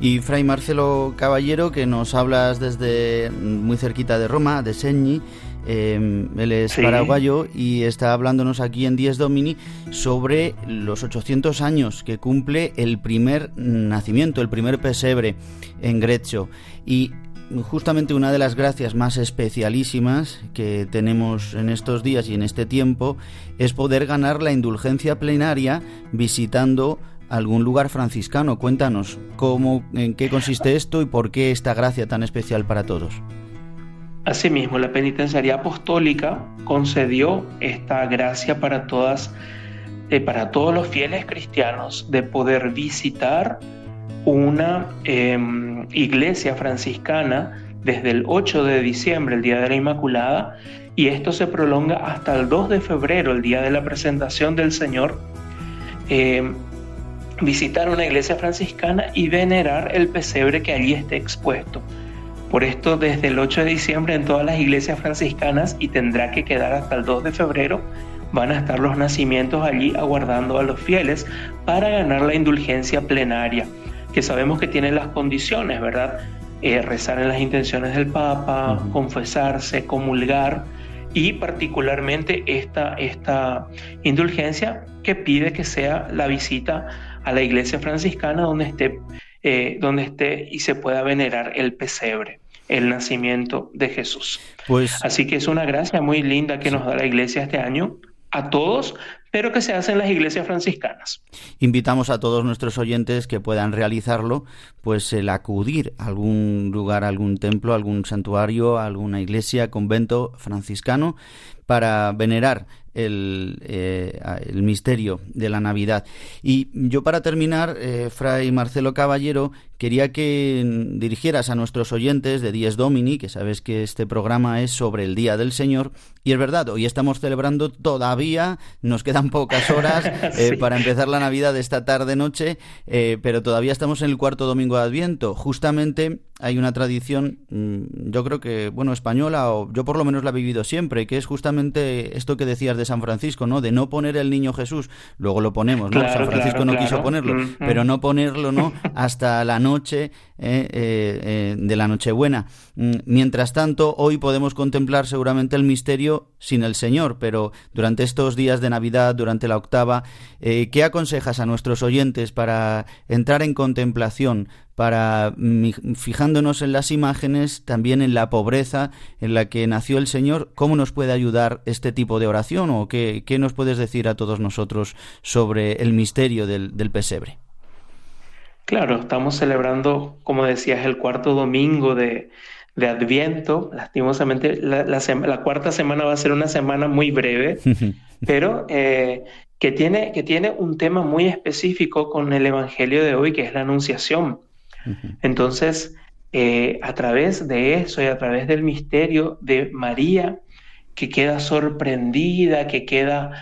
Y Fray Marcelo Caballero, que nos hablas desde muy cerquita de Roma, de Segni, em, él es paraguayo y está hablándonos aquí en Dies Domini sobre los 800 años que cumple el primer nacimiento, el primer pesebre en Grecio. Y justamente una de las gracias más especialísimas que tenemos en estos días y en este tiempo es poder ganar la indulgencia plenaria visitando algún lugar franciscano. Cuéntanos cómo, en qué consiste esto y por qué esta gracia tan especial para todos. Asimismo, la penitenciaría apostólica concedió esta gracia para todas, eh, para todos los fieles cristianos de poder visitar una em, iglesia franciscana desde el 8 de diciembre, el día de la Inmaculada, y esto se prolonga hasta el 2 de febrero, el día de la presentación del Señor, em, visitar una iglesia franciscana y venerar el pesebre que allí esté expuesto. Por esto, desde el 8 de diciembre en todas las iglesias franciscanas y tendrá que quedar hasta el 2 de febrero, van a estar los nacimientos allí aguardando a los fieles para ganar la indulgencia plenaria, que sabemos que tiene las condiciones, ¿verdad? Eh, rezar en las intenciones del Papa, confesarse, comulgar y particularmente esta, esta indulgencia que pide que sea la visita a la iglesia franciscana donde esté, eh, donde esté y se pueda venerar el pesebre, el nacimiento de Jesús. Pues, Así que es una gracia muy linda que nos da la iglesia este año a todos, pero que se hace en las iglesias franciscanas. Invitamos a todos nuestros oyentes que puedan realizarlo, pues el acudir a algún lugar, algún templo, algún santuario, alguna iglesia, convento franciscano, para venerar el, eh, el, misterio de la Navidad. Y yo para terminar, eh, Fray Marcelo Caballero, quería que dirigieras a nuestros oyentes de Dies Domini, que sabes que este programa es sobre el Día del Señor, y es verdad, hoy estamos celebrando todavía, nos quedan pocas horas eh, para empezar la Navidad de esta tarde-noche, pero todavía estamos en el cuarto domingo de Adviento. Justamente hay una tradición, mm, yo creo que, bueno, española, o yo por lo menos la he vivido siempre, que es justamente esto que decías de San Francisco, ¿no? De no poner el niño Jesús, luego lo ponemos, ¿no? San Francisco no quiso ponerlo, pero no ponerlo, ¿no? Hasta la noche eh, eh, eh, de la Nochebuena. Mm, mientras tanto, hoy podemos contemplar seguramente el misterio sin el Señor, pero durante estos días de Navidad, durante la octava, ¿qué aconsejas a nuestros oyentes para entrar en contemplación, para, fijándonos en las imágenes, también en la pobreza en la que nació el Señor, ¿cómo nos puede ayudar este tipo de oración o qué, qué nos puedes decir a todos nosotros sobre el misterio del, pesebre? Claro, estamos celebrando, como decías, el cuarto domingo de, de Adviento. Lastimosamente, la, la, cuarta semana va a ser una semana muy breve, pero eh, que, tiene, que tiene un tema muy específico con el Evangelio de hoy, que es la Anunciación. Entonces, eh, a través de eso y a través del misterio de María, que queda sorprendida, que queda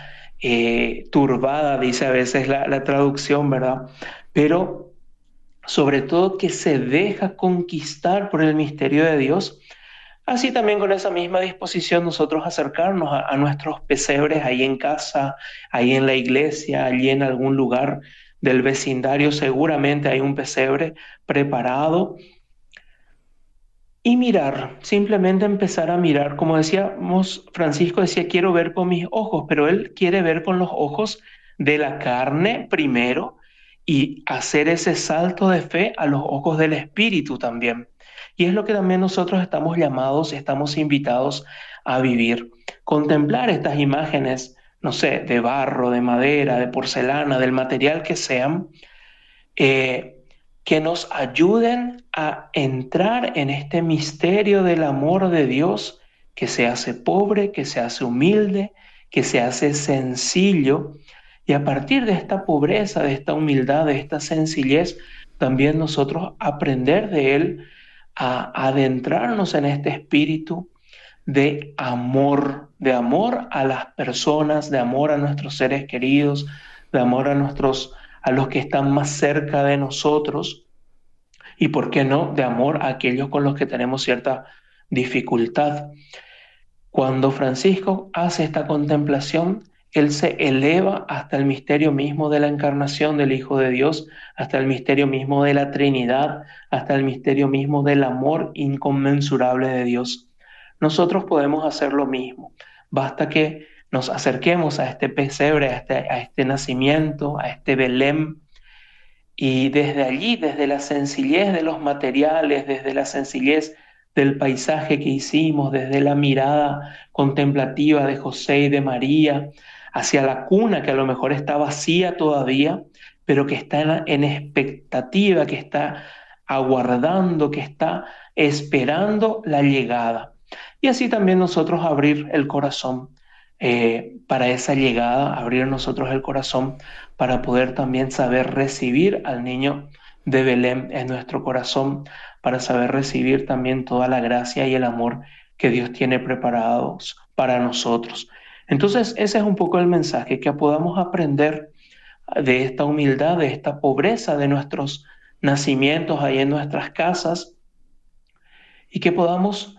eh, turbada, dice a veces la, traducción, ¿verdad? Pero sobre todo que se deja conquistar por el misterio de Dios. Así también con esa misma disposición nosotros acercarnos a, a, nuestros pesebres ahí en casa, ahí en la iglesia, allí en algún lugar del vecindario seguramente hay un pesebre preparado. Y mirar, simplemente empezar a mirar, como decíamos, Francisco decía, quiero ver con mis ojos, pero él quiere ver con los ojos de la carne primero y hacer ese salto de fe a los ojos del Espíritu también. Y es lo que también nosotros estamos llamados, estamos invitados a vivir. Contemplar estas imágenes, no sé, de barro, de madera, de porcelana, del material que sean, eh, que nos ayuden a entrar en este misterio del amor de Dios que se hace pobre, que se hace humilde, que se hace sencillo. Y a partir de esta pobreza, de esta humildad, de esta sencillez, también nosotros aprender de Él a adentrarnos en este espíritu de amor, de amor a las personas, de amor a nuestros seres queridos, de amor a nuestros a los que están más cerca de nosotros y por qué no de amor a aquellos con los que tenemos cierta dificultad. Cuando Francisco hace esta contemplación, él se eleva hasta el misterio mismo de la encarnación del Hijo de Dios, hasta el misterio mismo de la Trinidad, hasta el misterio mismo del amor inconmensurable de Dios. Nosotros podemos hacer lo mismo. Basta que nos acerquemos a este pesebre, a este, este nacimiento, a este Belén, y desde allí, desde la sencillez de los materiales, desde la sencillez del paisaje que hicimos, desde la mirada contemplativa de José y de María, hacia la cuna que a lo mejor está vacía todavía, pero que está en, expectativa, que está aguardando, que está esperando la llegada. Y así también nosotros abrir el corazón eh, para esa llegada, abrir nosotros el corazón para poder también saber recibir al niño de Belén en nuestro corazón, para saber recibir también toda la gracia y el amor que Dios tiene preparados para nosotros. Entonces, ese es un poco el mensaje, que podamos aprender de esta humildad, de esta pobreza de nuestros nacimientos ahí en nuestras casas y que podamos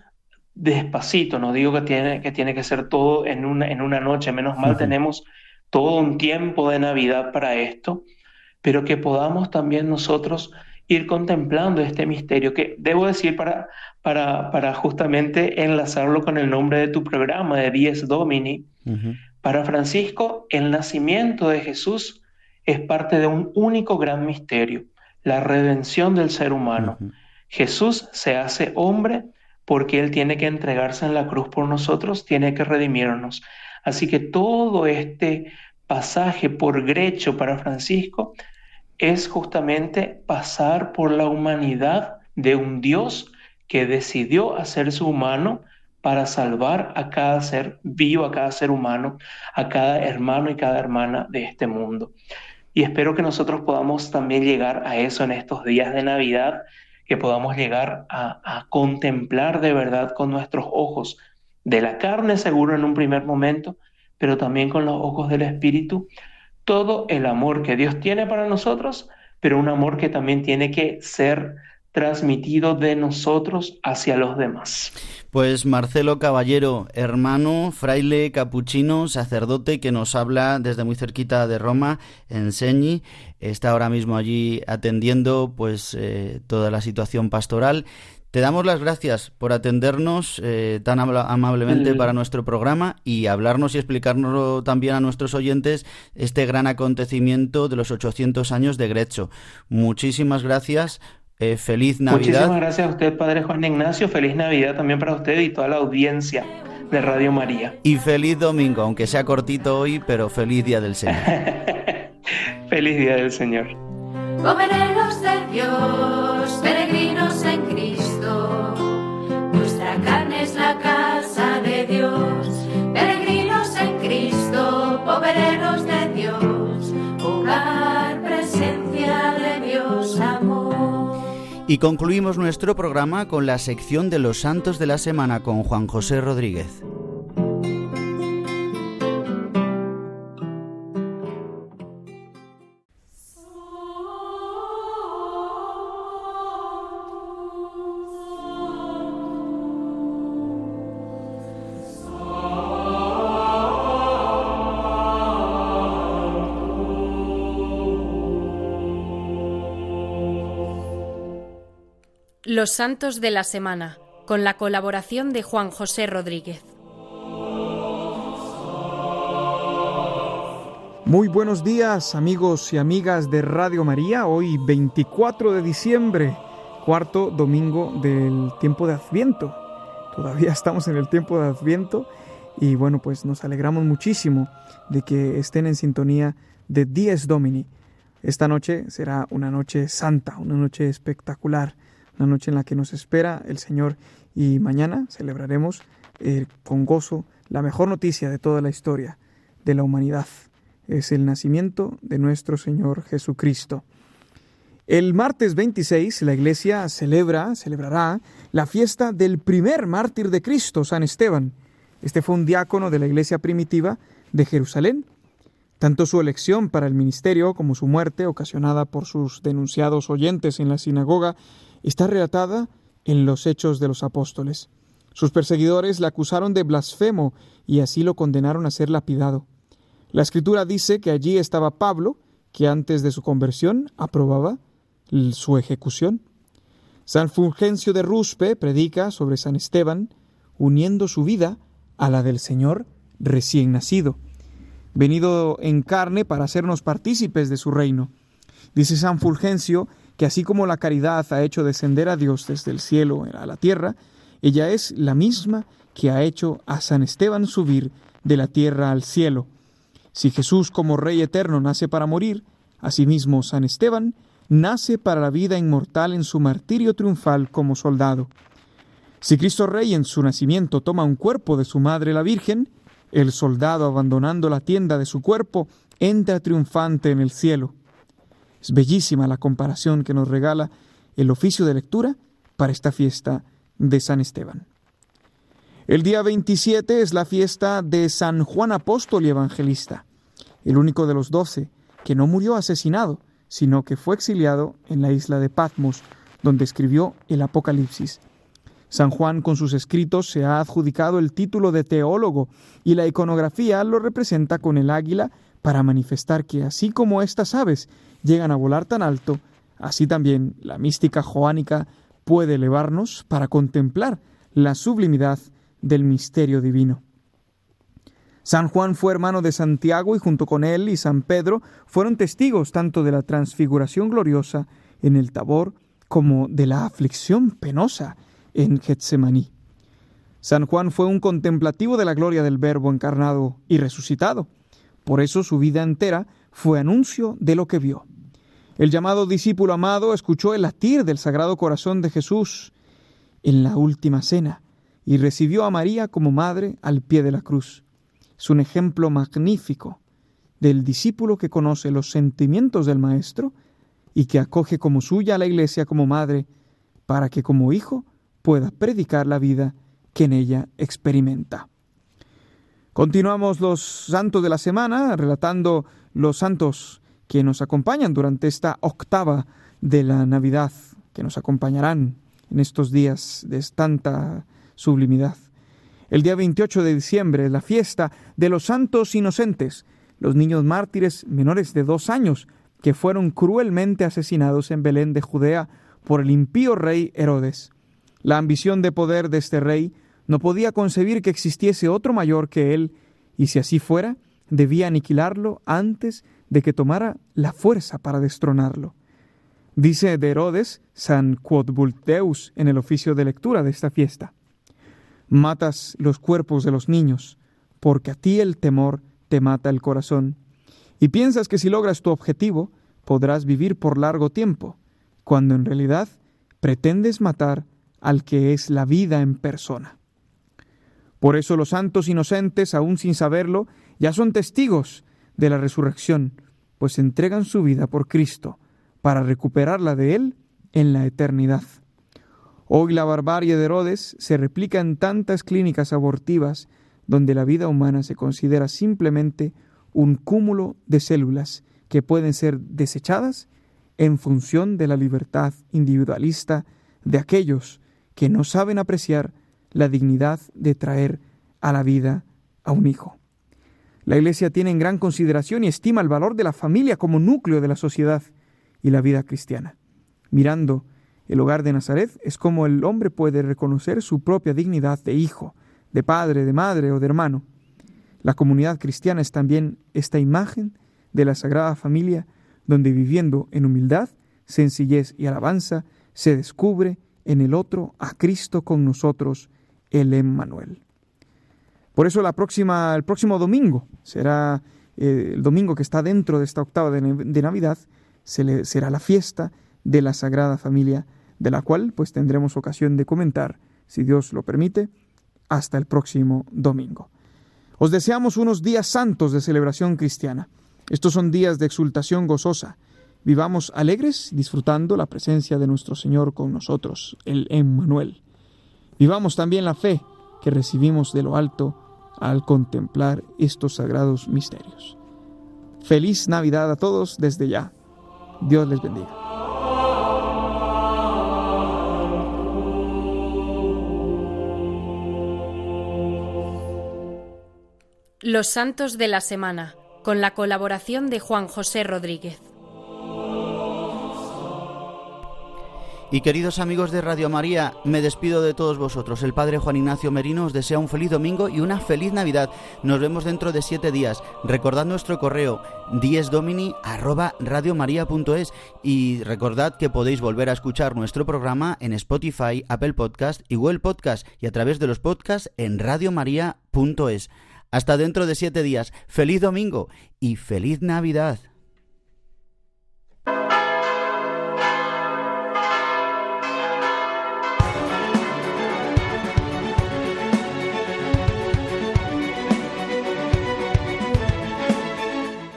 despacito, no digo que tiene que, tiene que ser todo en una, en una noche, menos mal tenemos todo un tiempo de Navidad para esto, pero que podamos también nosotros ir contemplando este misterio, que debo decir para, para, para justamente enlazarlo con el nombre de tu programa, de Dies Domini, para Francisco, el nacimiento de Jesús es parte de un único gran misterio, la redención del ser humano. Jesús se hace hombre porque Él tiene que entregarse en la cruz por nosotros, tiene que redimirnos. Así que todo este pasaje por Grecho para Francisco es justamente pasar por la humanidad de un Dios que decidió hacerse humano para salvar a cada ser vivo, a cada ser humano, a cada hermano y cada hermana de este mundo. Y espero que nosotros podamos también llegar a eso en estos días de Navidad, que podamos llegar a, contemplar de verdad con nuestros ojos de la carne seguro en un primer momento, pero también con los ojos del Espíritu, todo el amor que Dios tiene para nosotros, pero un amor que también tiene que ser transmitido de nosotros hacia los demás. Pues Marcelo Caballero, hermano, fraile capuchino, sacerdote que nos habla desde muy cerquita de Roma, en Señi, está ahora mismo allí atendiendo pues eh, toda la situación pastoral. Te damos las gracias por atendernos eh, tan amablemente para nuestro programa y hablarnos y explicarnos también a nuestros oyentes este gran acontecimiento de los 800 años de Grecho. Muchísimas gracias eh, feliz Navidad. Muchísimas gracias a usted, Padre Juan Ignacio. Feliz Navidad también para usted y toda la audiencia de Radio María. Y feliz domingo, aunque sea cortito hoy, pero feliz Día del Señor. feliz Día del Señor. de Dios, peregrinos en y concluimos nuestro programa con la sección de los santos de la semana con Juan José Rodríguez. Los Santos de la Semana, con la colaboración de Juan José Rodríguez. Muy buenos días amigos y amigas de Radio María, hoy 24 de diciembre, cuarto domingo del tiempo de Adviento. Todavía estamos en el tiempo de Adviento y bueno, pues nos alegramos muchísimo de que estén en sintonía de Dies Domini. Esta noche será una noche santa, una noche espectacular, una noche en la que nos espera el Señor y mañana celebraremos eh, con gozo la mejor noticia de toda la historia de la humanidad es el nacimiento de nuestro Señor Jesucristo. El martes 26 la iglesia celebra, celebrará la fiesta del primer mártir de Cristo, San Esteban. Este fue un diácono de la iglesia primitiva de Jerusalén. Tanto su elección para el ministerio como su muerte, ocasionada por sus denunciados oyentes en la sinagoga, está relatada en los Hechos de los Apóstoles. Sus perseguidores le acusaron de blasfemo y así lo condenaron a ser lapidado. La escritura dice que allí estaba Pablo, que antes de su conversión aprobaba su ejecución. San Fulgencio de Ruspe predica sobre San Esteban, uniendo su vida a la del Señor recién nacido, venido en carne para hacernos partícipes de su reino. Dice San Fulgencio que así como la caridad ha hecho descender a Dios desde el cielo a la tierra, ella es la misma que ha hecho a San Esteban subir de la tierra al cielo. Si Jesús como Rey eterno nace para morir, asimismo San Esteban nace para la vida inmortal en su martirio triunfal como soldado. Si Cristo Rey en su nacimiento toma un cuerpo de su madre la Virgen, el soldado abandonando la tienda de su cuerpo entra triunfante en el cielo. Es bellísima la comparación que nos regala el oficio de lectura para esta fiesta de San Esteban. El día 27 es la fiesta de San Juan Apóstol y Evangelista, el único de los doce que no murió asesinado, sino que fue exiliado en la isla de Patmos, donde escribió el Apocalipsis. San Juan con sus escritos se ha adjudicado el título de teólogo y la iconografía lo representa con el águila para manifestar que así como estas aves llegan a volar tan alto, así también la mística joánica puede elevarnos para contemplar la sublimidad del misterio divino. San Juan fue hermano de Santiago y junto con él y San Pedro fueron testigos tanto de la transfiguración gloriosa en el Tabor como de la aflicción penosa en Getsemaní. San Juan fue un contemplativo de la gloria del Verbo encarnado y resucitado. Por eso su vida entera fue anuncio de lo que vio. El llamado discípulo amado escuchó el latir del Sagrado Corazón de Jesús en la última cena y recibió a María como madre al pie de la cruz. Es un ejemplo magnífico del discípulo que conoce los sentimientos del Maestro y que acoge como suya a la Iglesia como madre, para que como hijo pueda predicar la vida que en ella experimenta. Continuamos los santos de la semana relatando los santos que nos acompañan durante esta octava de la Navidad, que nos acompañarán en estos días de tanta sublimidad. El día 28 de diciembre la fiesta de los santos inocentes, los niños mártires menores de dos años, que fueron cruelmente asesinados en Belén de Judea por el impío rey Herodes. La ambición de poder de este rey no podía concebir que existiese otro mayor que él, y si así fuera, debía aniquilarlo antes de que tomara la fuerza para destronarlo. Dice de Herodes San Quodbulteus en el oficio de lectura de esta fiesta matas los cuerpos de los niños, porque a ti el temor te mata el corazón, y piensas que si logras tu objetivo podrás vivir por largo tiempo, cuando en realidad pretendes matar al que es la vida en persona. Por eso los santos inocentes, aun sin saberlo, ya son testigos de la resurrección, pues entregan su vida por Cristo para recuperarla de Él en la eternidad. Hoy la barbarie de Herodes se replica en tantas clínicas abortivas donde la vida humana se considera simplemente un cúmulo de células que pueden ser desechadas en función de la libertad individualista de aquellos que no saben apreciar la dignidad de traer a la vida a un hijo. La Iglesia tiene en gran consideración y estima el valor de la familia como núcleo de la sociedad y la vida cristiana, mirando el hogar de Nazaret es como el hombre puede reconocer su propia dignidad de hijo, de padre, de madre o de hermano. La comunidad cristiana es también esta imagen de la Sagrada Familia, donde viviendo en humildad, sencillez y alabanza, se descubre en el otro a Cristo con nosotros, el Emmanuel. Por eso el próximo domingo será eh, el domingo que está dentro de esta octava de, Navidad, se será la fiesta de la Sagrada Familia, de la cual pues tendremos ocasión de comentar, si Dios lo permite, hasta el próximo domingo. Os deseamos unos días santos de celebración cristiana. Estos son días de exultación gozosa. Vivamos alegres disfrutando la presencia de nuestro Señor con nosotros, el Emmanuel. Vivamos también la fe que recibimos de lo alto al contemplar estos sagrados misterios. Feliz Navidad a todos desde ya. Dios les bendiga. Los Santos de la Semana, con la colaboración de Juan José Rodríguez. Y queridos amigos de Radio María, me despido de todos vosotros. El Padre Juan Ignacio Merino os desea un feliz domingo y una feliz Navidad. Nos vemos dentro de siete días. Recordad nuestro correo diesdomini@radiomaria.es y recordad que podéis volver a escuchar nuestro programa en Spotify, Apple Podcast y Google Podcast y a través de los podcasts en radiomaria.es. Hasta dentro de siete días. Feliz domingo y feliz Navidad.